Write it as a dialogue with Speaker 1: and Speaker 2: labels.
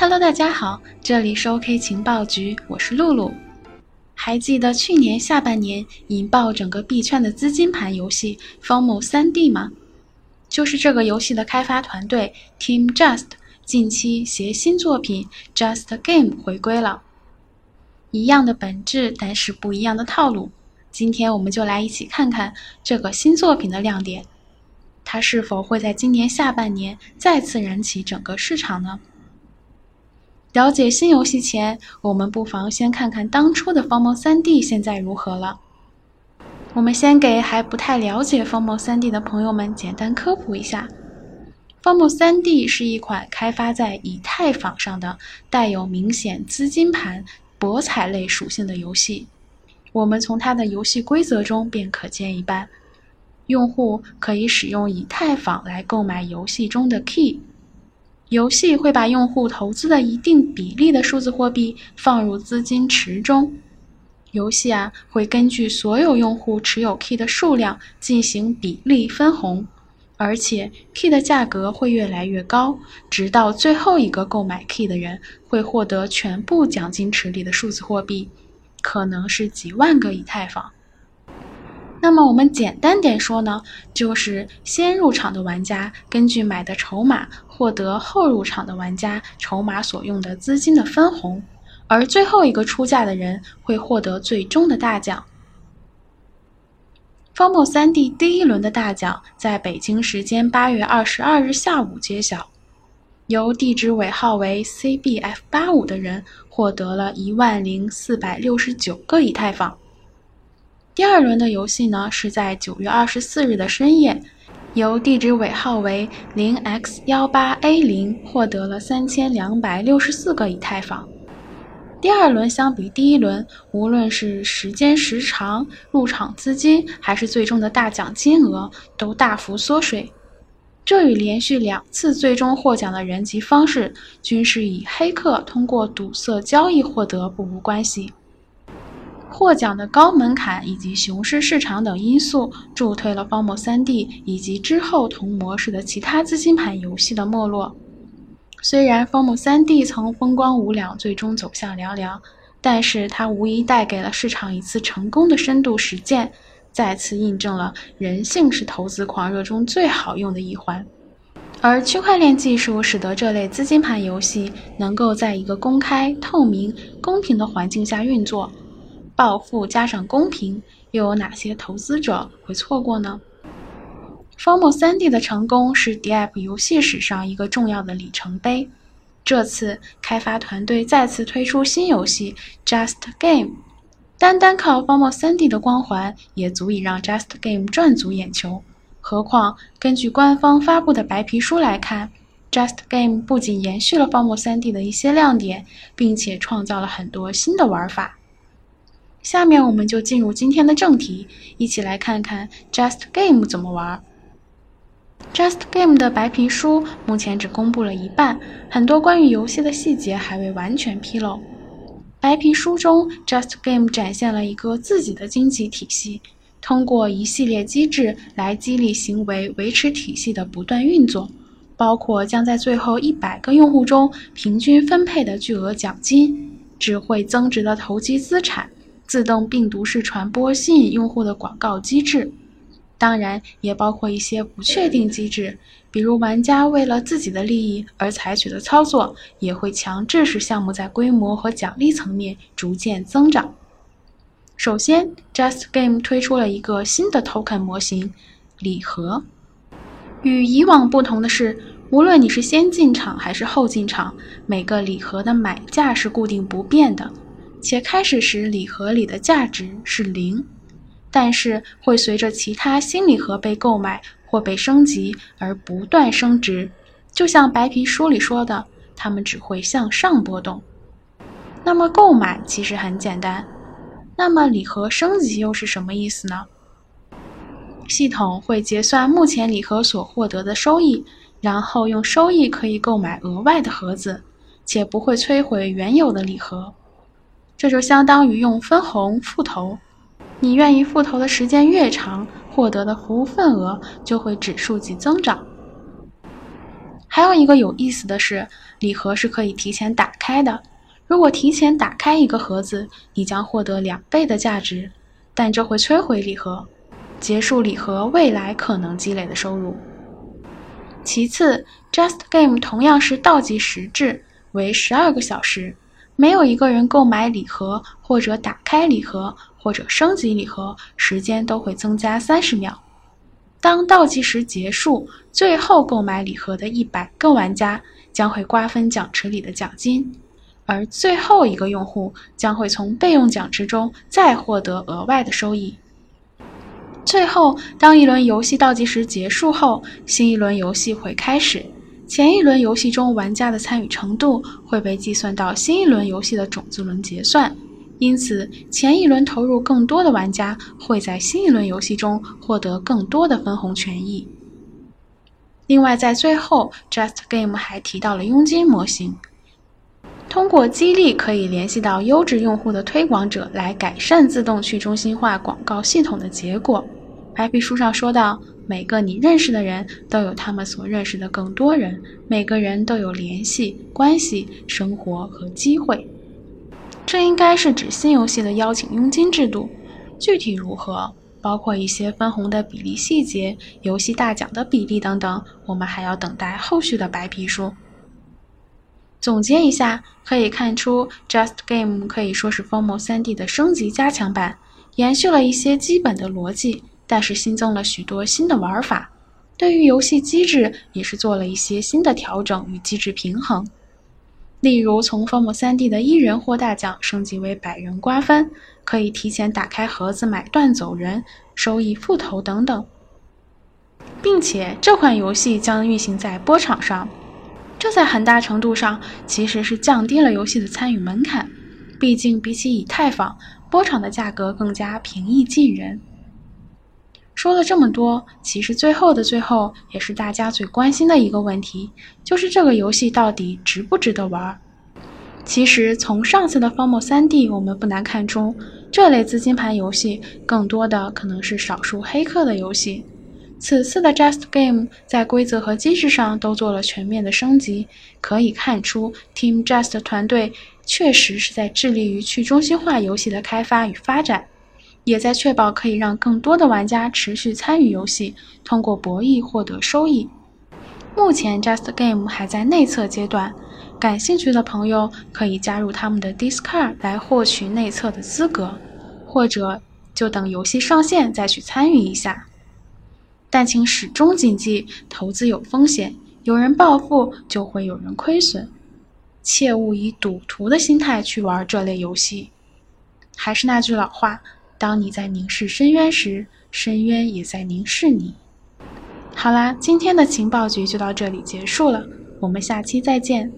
Speaker 1: Hello，大家好，这里是 OK 情报局，我是露露。还记得去年下半年引爆整个币圈的资金盘游戏《方某三 D》吗？就是这个游戏的开发团队 Team Just 近期携新作品《Just Game》回归了。一样的本质，但是不一样的套路。今天我们就来一起看看这个新作品的亮点，它是否会在今年下半年再次燃起整个市场呢？了解新游戏前，我们不妨先看看当初的方梦三 D 现在如何了。我们先给还不太了解方梦三 D 的朋友们简单科普一下：方梦三 D 是一款开发在以太坊上的带有明显资金盘。博彩类属性的游戏，我们从它的游戏规则中便可见一斑。用户可以使用以太坊来购买游戏中的 key，游戏会把用户投资的一定比例的数字货币放入资金池中。游戏啊会根据所有用户持有 key 的数量进行比例分红。而且，key 的价格会越来越高，直到最后一个购买 key 的人会获得全部奖金池里的数字货币，可能是几万个以太坊。那么我们简单点说呢，就是先入场的玩家根据买的筹码获得后入场的玩家筹码所用的资金的分红，而最后一个出价的人会获得最终的大奖。方墨三 D 第一轮的大奖在北京时间八月二十二日下午揭晓，由地址尾号为 CBF 八五的人获得了一万零四百六十九个以太坊。第二轮的游戏呢是在九月二十四日的深夜，由地址尾号为零 X 幺八 A 零获得了三千两百六十四个以太坊。第二轮相比第一轮，无论是时间时长、入场资金，还是最终的大奖金额，都大幅缩水。这与连续两次最终获奖的人及方式均是以黑客通过堵塞交易获得不无关系。获奖的高门槛以及熊市市场等因素，助推了方墨三 D 以及之后同模式的其他资金盘游戏的没落。虽然《方木三 D》曾风光无两，最终走向凉凉，但是它无疑带给了市场一次成功的深度实践，再次印证了人性是投资狂热中最好用的一环。而区块链技术使得这类资金盘游戏能够在一个公开、透明、公平的环境下运作。暴富加上公平，又有哪些投资者会错过呢？方墨三 D 的成功是 DApp 游戏史上一个重要的里程碑。这次开发团队再次推出新游戏 Just Game，单单靠方墨三 D 的光环也足以让 Just Game 赚足眼球。何况根据官方发布的白皮书来看，Just Game 不仅延续了方墨三 D 的一些亮点，并且创造了很多新的玩法。下面我们就进入今天的正题，一起来看看 Just Game 怎么玩。Just Game 的白皮书目前只公布了一半，很多关于游戏的细节还未完全披露。白皮书中，Just Game 展现了一个自己的经济体系，通过一系列机制来激励行为，维持体系的不断运作，包括将在最后一百个用户中平均分配的巨额奖金、只会增值的投机资产、自动病毒式传播吸引用户的广告机制。当然，也包括一些不确定机制，比如玩家为了自己的利益而采取的操作，也会强制使项目在规模和奖励层面逐渐增长。首先，Just Game 推出了一个新的 Token 模型——礼盒。与以往不同的是，无论你是先进场还是后进场，每个礼盒的买价是固定不变的，且开始时礼盒里的价值是零。但是会随着其他新礼盒被购买或被升级而不断升值，就像白皮书里说的，它们只会向上波动。那么购买其实很简单，那么礼盒升级又是什么意思呢？系统会结算目前礼盒所获得的收益，然后用收益可以购买额外的盒子，且不会摧毁原有的礼盒。这就相当于用分红复投。你愿意复投的时间越长，获得的服务份额就会指数级增长。还有一个有意思的是，礼盒是可以提前打开的。如果提前打开一个盒子，你将获得两倍的价值，但这会摧毁礼盒，结束礼盒未来可能积累的收入。其次，Just Game 同样是倒计时制，为十二个小时。没有一个人购买礼盒或者打开礼盒或者升级礼盒，时间都会增加三十秒。当倒计时结束，最后购买礼盒的一百个玩家将会瓜分奖池里的奖金，而最后一个用户将会从备用奖池中再获得额外的收益。最后，当一轮游戏倒计时结束后，新一轮游戏会开始。前一轮游戏中玩家的参与程度会被计算到新一轮游戏的种子轮结算，因此前一轮投入更多的玩家会在新一轮游戏中获得更多的分红权益。另外，在最后，Just Game 还提到了佣金模型，通过激励可以联系到优质用户的推广者来改善自动去中心化广告系统的结果。白皮书上说到。每个你认识的人都有他们所认识的更多人，每个人都有联系、关系、生活和机会。这应该是指新游戏的邀请佣金制度，具体如何，包括一些分红的比例细节、游戏大奖的比例等等，我们还要等待后续的白皮书。总结一下，可以看出，Just Game 可以说是 FOMO 3D 的升级加强版，延续了一些基本的逻辑。但是新增了许多新的玩法，对于游戏机制也是做了一些新的调整与机制平衡。例如，从 Formo 3D 的一人获大奖升级为百人瓜分，可以提前打开盒子买断走人，收益复投等等。并且这款游戏将运行在波场上，这在很大程度上其实是降低了游戏的参与门槛。毕竟比起以太坊，波场的价格更加平易近人。说了这么多，其实最后的最后，也是大家最关心的一个问题，就是这个游戏到底值不值得玩？其实从上次的《方墨 3D》，我们不难看出，这类资金盘游戏更多的可能是少数黑客的游戏。此次的 Just Game 在规则和机制上都做了全面的升级，可以看出 Team Just 团队确实是在致力于去中心化游戏的开发与发展。也在确保可以让更多的玩家持续参与游戏，通过博弈获得收益。目前，Just Game 还在内测阶段，感兴趣的朋友可以加入他们的 Discord 来获取内测的资格，或者就等游戏上线再去参与一下。但请始终谨记，投资有风险，有人暴富就会有人亏损，切勿以赌徒的心态去玩这类游戏。还是那句老话。当你在凝视深渊时，深渊也在凝视你。好啦，今天的情报局就到这里结束了，我们下期再见。